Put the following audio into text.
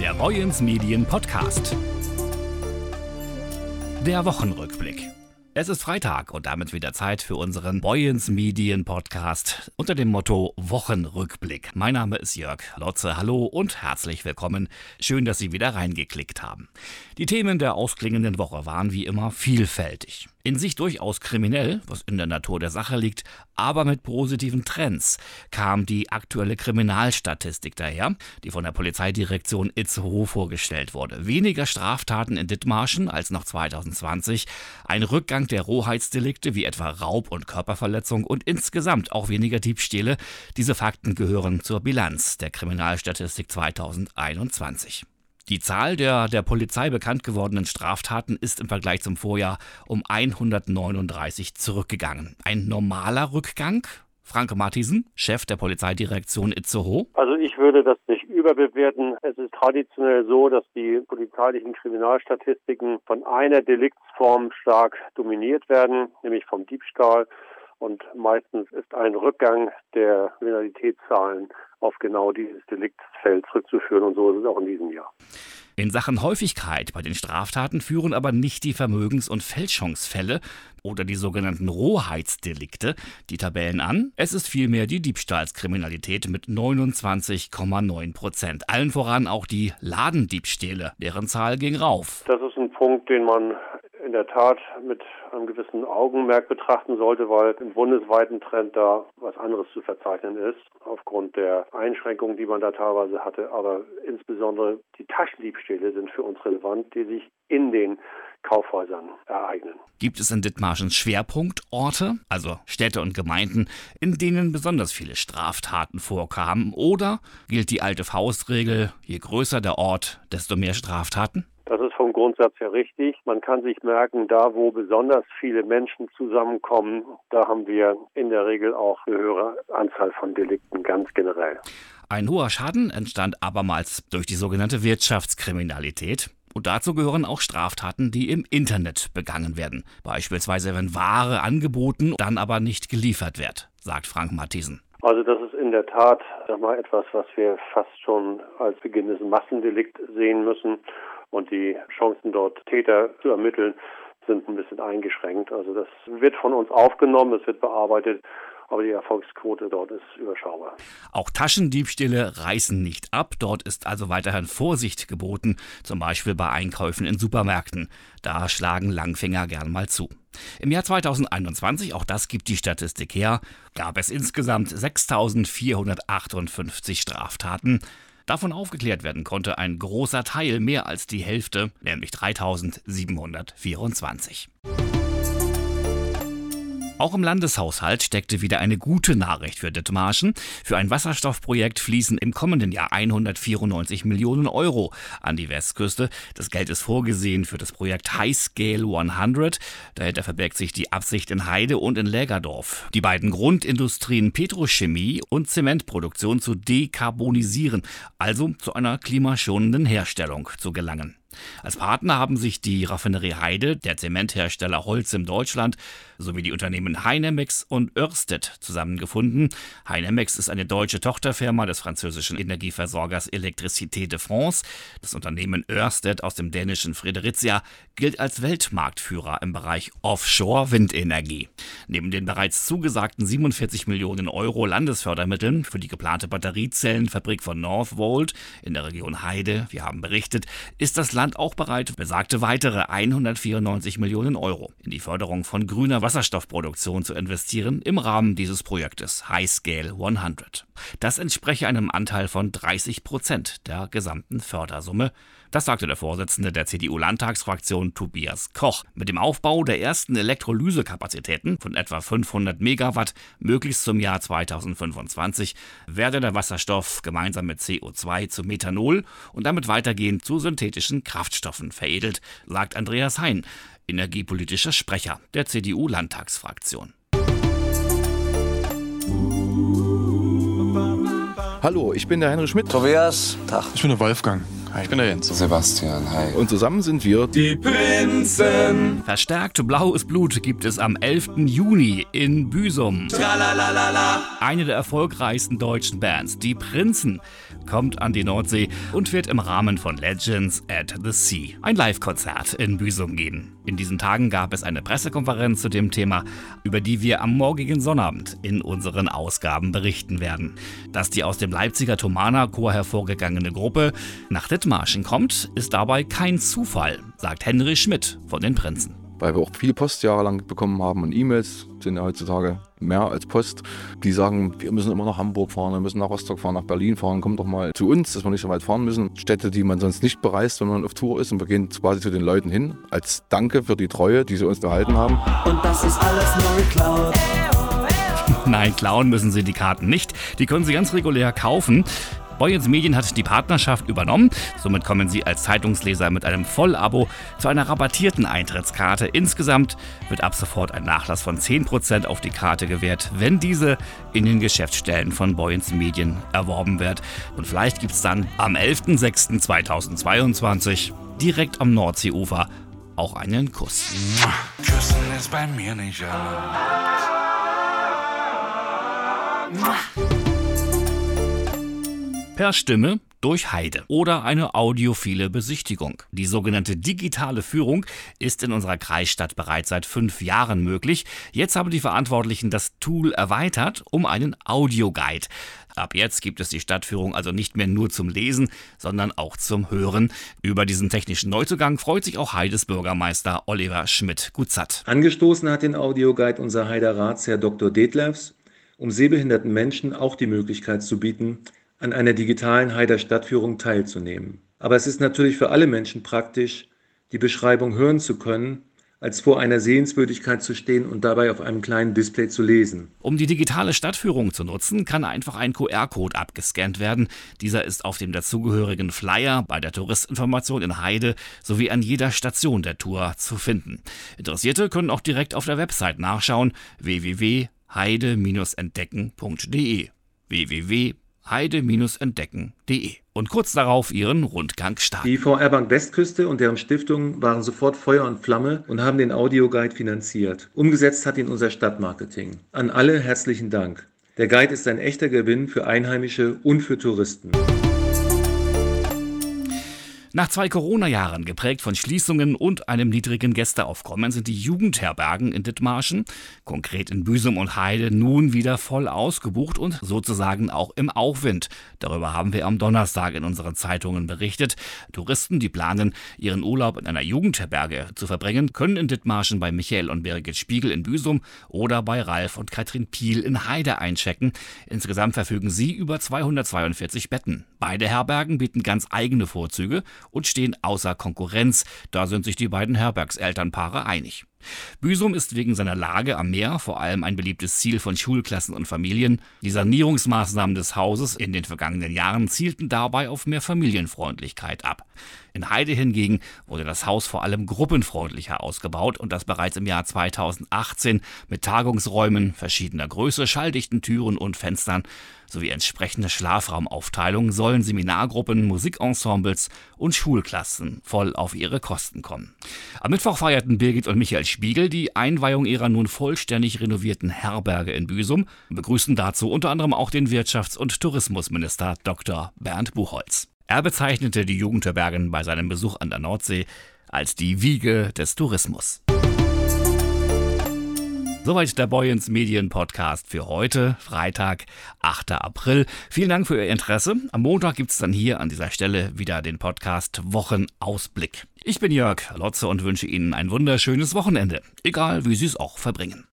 Der Boyens Medien Podcast. Der Wochenrückblick. Es ist Freitag und damit wieder Zeit für unseren Boyens Medien Podcast unter dem Motto Wochenrückblick. Mein Name ist Jörg Lotze. Hallo und herzlich willkommen. Schön, dass Sie wieder reingeklickt haben. Die Themen der ausklingenden Woche waren wie immer vielfältig. In sich durchaus kriminell, was in der Natur der Sache liegt, aber mit positiven Trends kam die aktuelle Kriminalstatistik daher, die von der Polizeidirektion Itzehoe vorgestellt wurde. Weniger Straftaten in Dithmarschen als noch 2020, ein Rückgang der Rohheitsdelikte wie etwa Raub und Körperverletzung und insgesamt auch weniger Diebstähle. Diese Fakten gehören zur Bilanz der Kriminalstatistik 2021. Die Zahl der der Polizei bekannt gewordenen Straftaten ist im Vergleich zum Vorjahr um 139 zurückgegangen. Ein normaler Rückgang? Franke Martisen, Chef der Polizeidirektion Itzehoe. Also ich würde das überbewerten. Es ist traditionell so, dass die polizeilichen Kriminalstatistiken von einer Deliktsform stark dominiert werden, nämlich vom Diebstahl. Und meistens ist ein Rückgang der Kriminalitätszahlen auf genau dieses Deliktsfeld zurückzuführen. Und so ist es auch in diesem Jahr. In Sachen Häufigkeit bei den Straftaten führen aber nicht die Vermögens- und Fälschungsfälle oder die sogenannten Rohheitsdelikte die Tabellen an. Es ist vielmehr die Diebstahlskriminalität mit 29,9 Prozent. Allen voran auch die Ladendiebstähle, deren Zahl ging rauf. Das ist ein Punkt, den man der Tat mit einem gewissen Augenmerk betrachten sollte, weil im bundesweiten Trend da was anderes zu verzeichnen ist, aufgrund der Einschränkungen, die man da teilweise hatte. Aber insbesondere die Taschendiebstähle sind für uns relevant, die sich in den Kaufhäusern ereignen. Gibt es in Dithmarschen Schwerpunktorte, also Städte und Gemeinden, in denen besonders viele Straftaten vorkamen? Oder gilt die alte Faustregel, je größer der Ort, desto mehr Straftaten? Das ist vom Grundsatz her richtig. Man kann sich merken, da wo besonders viele Menschen zusammenkommen, da haben wir in der Regel auch eine höhere Anzahl von Delikten ganz generell. Ein hoher Schaden entstand abermals durch die sogenannte Wirtschaftskriminalität. Und dazu gehören auch Straftaten, die im Internet begangen werden. Beispielsweise, wenn Ware angeboten, dann aber nicht geliefert wird, sagt Frank Matthiesen. Also das ist in der Tat sag mal, etwas, was wir fast schon als beginnendes Massendelikt sehen müssen und die Chancen dort Täter zu ermitteln sind ein bisschen eingeschränkt. Also das wird von uns aufgenommen, es wird bearbeitet, aber die Erfolgsquote dort ist überschaubar. Auch Taschendiebstähle reißen nicht ab. Dort ist also weiterhin Vorsicht geboten, zum Beispiel bei Einkäufen in Supermärkten. Da schlagen Langfinger gern mal zu. Im Jahr 2021, auch das gibt die Statistik her, gab es insgesamt 6.458 Straftaten. Davon aufgeklärt werden konnte ein großer Teil, mehr als die Hälfte, nämlich 3724. Auch im Landeshaushalt steckte wieder eine gute Nachricht für Dithmarschen. Für ein Wasserstoffprojekt fließen im kommenden Jahr 194 Millionen Euro an die Westküste. Das Geld ist vorgesehen für das Projekt High Scale 100. Dahinter verbirgt sich die Absicht in Heide und in Lägerdorf, die beiden Grundindustrien Petrochemie und Zementproduktion zu dekarbonisieren, also zu einer klimaschonenden Herstellung zu gelangen. Als Partner haben sich die Raffinerie Heide, der Zementhersteller Holz im Deutschland sowie die Unternehmen Heinemex und Ørsted zusammengefunden. Heinemex ist eine deutsche Tochterfirma des französischen Energieversorgers Electricité de France. Das Unternehmen Ørsted aus dem dänischen Fredericia gilt als Weltmarktführer im Bereich Offshore-Windenergie. Neben den bereits zugesagten 47 Millionen Euro Landesfördermitteln für die geplante Batteriezellenfabrik von Northvolt in der Region Heide, wir haben berichtet, ist das Land Land auch bereit, besagte weitere 194 Millionen Euro in die Förderung von grüner Wasserstoffproduktion zu investieren im Rahmen dieses Projektes High Scale 100. Das entspreche einem Anteil von 30 Prozent der gesamten Fördersumme. Das sagte der Vorsitzende der CDU-Landtagsfraktion Tobias Koch. Mit dem Aufbau der ersten Elektrolysekapazitäten von etwa 500 Megawatt möglichst zum Jahr 2025 werde der Wasserstoff gemeinsam mit CO2 zu Methanol und damit weitergehend zu synthetischen Kraftstoffen veredelt, sagt Andreas Hein, energiepolitischer Sprecher der CDU-Landtagsfraktion. Hallo, ich bin der Henry Schmidt. Tobias, Tag. Ich bin der Wolfgang. Hi, ich bin der Jens. Sebastian, hi. Und zusammen sind wir die Prinzen. Verstärkt blaues Blut gibt es am 11. Juni in Büsum. Tralalalala. Eine der erfolgreichsten deutschen Bands, die Prinzen, kommt an die Nordsee und wird im Rahmen von Legends at the Sea ein Live-Konzert in Büsum geben. In diesen Tagen gab es eine Pressekonferenz zu dem Thema, über die wir am morgigen Sonnabend in unseren Ausgaben berichten werden. Dass die aus dem Leipziger Thomana-Chor hervorgegangene Gruppe nach Dithmarschen kommt, ist dabei kein Zufall, sagt Henry Schmidt von den Prinzen weil wir auch viel Post jahrelang bekommen haben und E-Mails sind ja heutzutage mehr als Post. Die sagen, wir müssen immer nach Hamburg fahren, wir müssen nach Rostock fahren, nach Berlin fahren, kommt doch mal zu uns, dass wir nicht so weit fahren müssen. Städte, die man sonst nicht bereist, wenn man auf Tour ist und wir gehen quasi zu den Leuten hin, als Danke für die Treue, die sie uns gehalten haben. Und das ist alles nur geklaut. Nein, klauen müssen Sie die Karten nicht. Die können Sie ganz regulär kaufen. Boyens Medien hat die Partnerschaft übernommen. Somit kommen Sie als Zeitungsleser mit einem Vollabo zu einer rabattierten Eintrittskarte. Insgesamt wird ab sofort ein Nachlass von 10% auf die Karte gewährt, wenn diese in den Geschäftsstellen von Boyens Medien erworben wird. Und vielleicht gibt es dann am 11.06.2022 direkt am Nordseeufer auch einen Kuss. Küssen ist bei mir nicht erlaubt. Per Stimme durch Heide oder eine audiophile Besichtigung. Die sogenannte digitale Führung ist in unserer Kreisstadt bereits seit fünf Jahren möglich. Jetzt haben die Verantwortlichen das Tool erweitert um einen Audioguide. Ab jetzt gibt es die Stadtführung also nicht mehr nur zum Lesen, sondern auch zum Hören. Über diesen technischen Neuzugang freut sich auch Heides Bürgermeister Oliver Schmidt-Gutzat. Angestoßen hat den Audioguide unser Heider Ratsherr Dr. Detlefs, um sehbehinderten Menschen auch die Möglichkeit zu bieten, an einer digitalen Heider Stadtführung teilzunehmen. Aber es ist natürlich für alle Menschen praktisch, die Beschreibung hören zu können, als vor einer Sehenswürdigkeit zu stehen und dabei auf einem kleinen Display zu lesen. Um die digitale Stadtführung zu nutzen, kann einfach ein QR-Code abgescannt werden. Dieser ist auf dem dazugehörigen Flyer bei der Touristinformation in Heide sowie an jeder Station der Tour zu finden. Interessierte können auch direkt auf der Website nachschauen www.heide-entdecken.de www heide-entdecken.de und kurz darauf ihren Rundgang starten. Die VR Bank Westküste und deren Stiftung waren sofort Feuer und Flamme und haben den Audioguide finanziert. Umgesetzt hat ihn unser Stadtmarketing. An alle herzlichen Dank. Der Guide ist ein echter Gewinn für Einheimische und für Touristen. Nach zwei Corona-Jahren, geprägt von Schließungen und einem niedrigen Gästeaufkommen, sind die Jugendherbergen in Dithmarschen, konkret in Büsum und Heide, nun wieder voll ausgebucht und sozusagen auch im Aufwind. Darüber haben wir am Donnerstag in unseren Zeitungen berichtet. Touristen, die planen, ihren Urlaub in einer Jugendherberge zu verbringen, können in Dithmarschen bei Michael und Birgit Spiegel in Büsum oder bei Ralf und Katrin Piel in Heide einchecken. Insgesamt verfügen sie über 242 Betten. Beide Herbergen bieten ganz eigene Vorzüge und stehen außer Konkurrenz. Da sind sich die beiden Herbergselternpaare einig. Büsum ist wegen seiner Lage am Meer vor allem ein beliebtes Ziel von Schulklassen und Familien. Die Sanierungsmaßnahmen des Hauses in den vergangenen Jahren zielten dabei auf mehr Familienfreundlichkeit ab. In Heide hingegen wurde das Haus vor allem gruppenfreundlicher ausgebaut und das bereits im Jahr 2018 mit Tagungsräumen verschiedener Größe, schalldichten Türen und Fenstern sowie entsprechende Schlafraumaufteilung sollen Seminargruppen, Musikensembles und Schulklassen voll auf ihre Kosten kommen. Am Mittwoch feierten Birgit und Michael Spiegel die Einweihung ihrer nun vollständig renovierten Herberge in Büsum und begrüßten dazu unter anderem auch den Wirtschafts- und Tourismusminister Dr. Bernd Buchholz. Er bezeichnete die Jugendherbergen bei seinem Besuch an der Nordsee als die Wiege des Tourismus. Soweit der Boyens Medien Podcast für heute, Freitag, 8. April. Vielen Dank für Ihr Interesse. Am Montag gibt es dann hier an dieser Stelle wieder den Podcast Wochenausblick. Ich bin Jörg Lotze und wünsche Ihnen ein wunderschönes Wochenende, egal wie Sie es auch verbringen.